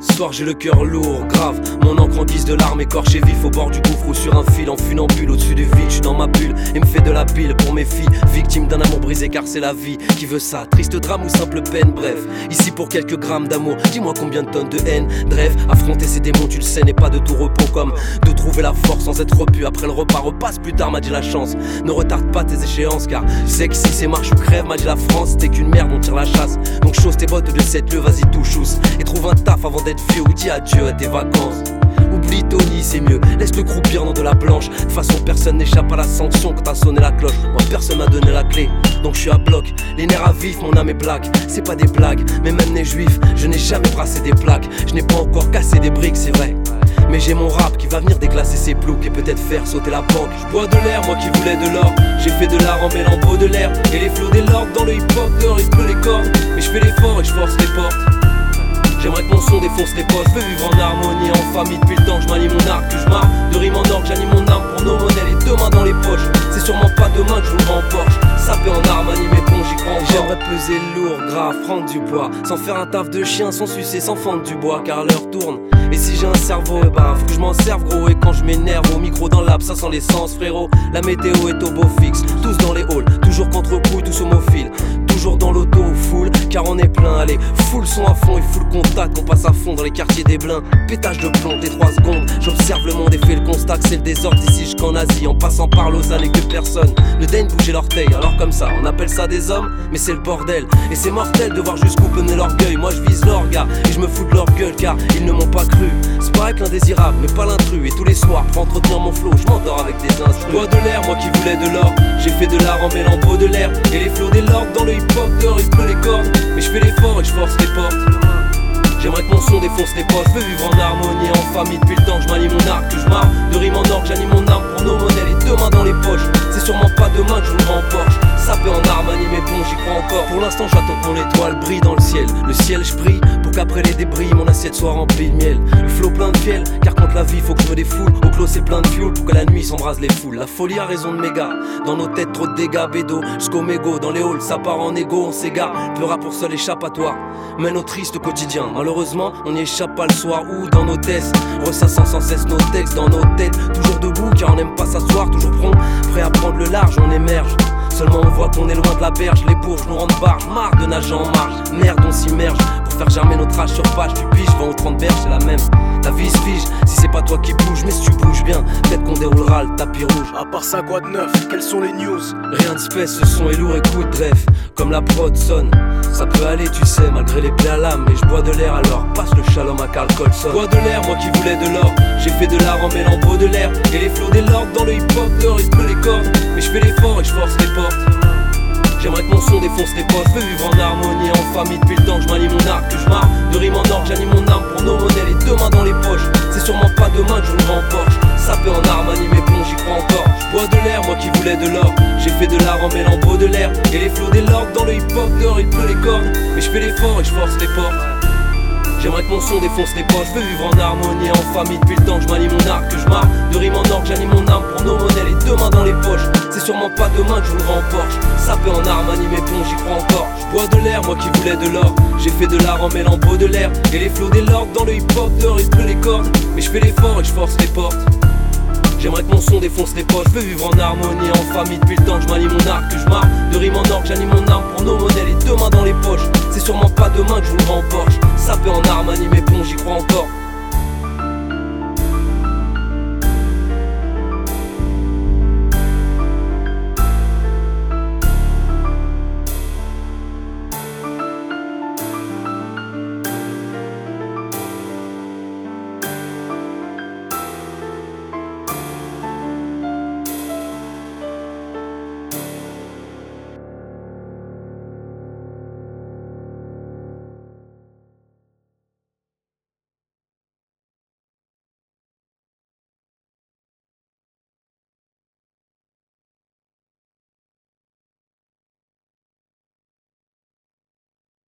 soir j'ai le cœur lourd, grave. Mon encre en guise de larmes écorché vif au bord du gouffre ou sur un fil en funambule au-dessus du vide. Je dans ma bulle et me fais de la pile pour mes filles. Victime d'un amour car c'est la vie qui veut ça? Triste drame ou simple peine, bref. Ici pour quelques grammes d'amour, dis-moi combien de tonnes de haine. Bref, affronter ces démons, tu le sais, n'est pas de tout repos comme de trouver la force sans être repu. Après le repas, repasse plus tard, m'a dit la chance. Ne retarde pas tes échéances car je sais que si c'est marche ou crève, m'a dit la France. T'es qu'une merde, on tire la chasse. Donc chose tes bottes de cette lieu, vas-y touche Et trouve un taf avant d'être vieux ou dis adieu à tes vacances. Tony, c'est mieux. Laisse-le croupir dans de la blanche. De façon, personne n'échappe à la sanction quand t'as sonné la cloche. Moi, personne m'a donné la clé, donc je suis à bloc. Les nerfs à vif, mon âme est black. C'est pas des blagues, mais même les juifs, je n'ai jamais brassé des plaques. Je n'ai pas encore cassé des briques, c'est vrai. Mais j'ai mon rap qui va venir déclasser ses ploucs et peut-être faire sauter la banque. Je bois de l'air, moi qui voulais de l'or. J'ai fait de l'art en mêlant beau de l'air. Et les flots des lords dans le hip-hop, dehors il les cordes. Mais je fais l'effort et je force les portes. J'aimerais que mon son défonce les postes, veux vivre en harmonie, en famille depuis le temps. Je manie mon arc, que je marre de rime en or, j'anime mon âme pour nos modèles et deux mains dans les poches. C'est sûrement pas demain que je vous Porsche, peut en harmonie mes ponts, j'y crois J'aimerais peser lourd, grave, prendre du poids, sans faire un taf de chien, sans sucer, sans fendre du bois, car l'heure tourne. Et si j'ai un cerveau, bah faut que je m'en serve gros. Et quand je m'énerve au micro dans l'âme, ça sent l'essence frérot. La météo est au beau fixe, tous dans les halls. Toujours contre couilles, tous homophiles Toujours dans l'auto, car on est plein. Allez, full son à fond et full contact On passe à fond dans les quartiers des blins. Pétage de plomb, des 3 secondes J'observe le monde et fais le constat c'est le désordre Ici jusqu'en Asie, en passant par Lausanne et que personne Ne daigne bouger l'orteil, alors comme ça On appelle ça des hommes, mais c'est le bordel. Et c'est mortel de voir jusqu'où mener l'orgueil. Moi je je me fous de leur gueule Car ils ne m'ont pas cru c'est avec l'indésirable, mais pas l'intrus. Et tous les soirs, pour entretenir mon flow, je m'endors avec des instruments. Bois de l'air, moi qui voulais de l'or. J'ai fait de l'art en mêlant beau de l'air. Et les flots des lords dans le hip-hop, dehors il pleut les cordes. Mais je fais l'effort et je force les portes. J'aimerais que mon son défonce les postes, veux vivre en harmonie, en famille depuis le temps que je manie mon arc, que je marre de rime en or, j'anime mon arme pour nos modèles et deux mains dans les poches. C'est sûrement pas demain que je vous remporte ça peut en harmonie mais bon j'y crois encore. Pour l'instant j'attends que mon étoile brille dans le ciel. Le ciel je prie pour qu'après les débris Mon assiette soit remplie de miel. Le flot plein de fiel car contre la vie faut que me défoule Au clos c'est plein de fuel pour que la nuit s'embrase les foules. La folie a raison de méga Dans nos têtes trop de dégâts bédo. Jusqu'au mégot Dans les halls ça part en égo on s'égare. Pleura pour seul échappatoire. Mène au triste quotidien Malheureusement on n'y échappe pas le soir ou dans nos tests. Ressassant sans cesse nos textes dans nos têtes. Toujours debout car on n'aime pas s'asseoir Toujours prompt, prêt à prendre le large on émerge Seulement on voit qu'on est loin de la berge, les bourges nous rendent barge, marre de nager en marge, merde on s'immerge. Pour faire germer notre âge sur page, tu piges, 20 ou 30 berges, c'est la même. Ta vie se fige, si c'est pas toi qui bouge, mais si tu bouges bien, le tapis rouge. À part ça, quoi de neuf? Quelles sont les news? Rien de spèce, ce son est lourd, écoute, bref, comme la prod sonne. Ça peut aller, tu sais, malgré les plaies à l'âme, mais je bois de l'air alors, passe le shalom à Carl Colson. Bois de l'air, moi qui voulais de l'or, j'ai fait de l'art en mêlant beau de l'air, et les flots des lords dans le hip-hop, dehors il pleut les cordes, mais je fais l'effort et je force les portes. J'aimerais que mon son défonce les postes, veux vivre en harmonie, en famille. Depuis le temps que je manie mon arc, que je marre de rime en or, j'anime mon arme pour nos modèles et deux mains dans les poches. C'est sûrement pas demain que je me remporte, ça peut en harmonie de l'or, j'ai fait de l'art en mêlant de l'air et les flots des lords dans le hip hop dehors il pleut les cordes, mais je fais l'effort et je force les portes. J'aimerais que mon son défonce les poches, veux vivre en harmonie, en famille depuis le temps que je manie mon arc, que je marre de rime en or, j'anime mon arme pour nos modèles et deux mains dans les poches. C'est sûrement pas demain que je vous remporte, ça peut en harmonie mais bon j'y crois encore. Je bois de l'air, moi qui voulais de l'or, j'ai fait de l'art en mêlant de l'air et les flots des lords dans le hip hop dehors il pleut les cordes, mais je fais l'effort et je force les portes. Mon son défonce les poches, veux vivre en harmonie, en famille. Depuis le temps que je manie mon arc, que je marre de rime en or, j'anime mon arme pour nos modèles et deux mains dans les poches. C'est sûrement pas demain que je vous remporte, ça peut en harmonie mais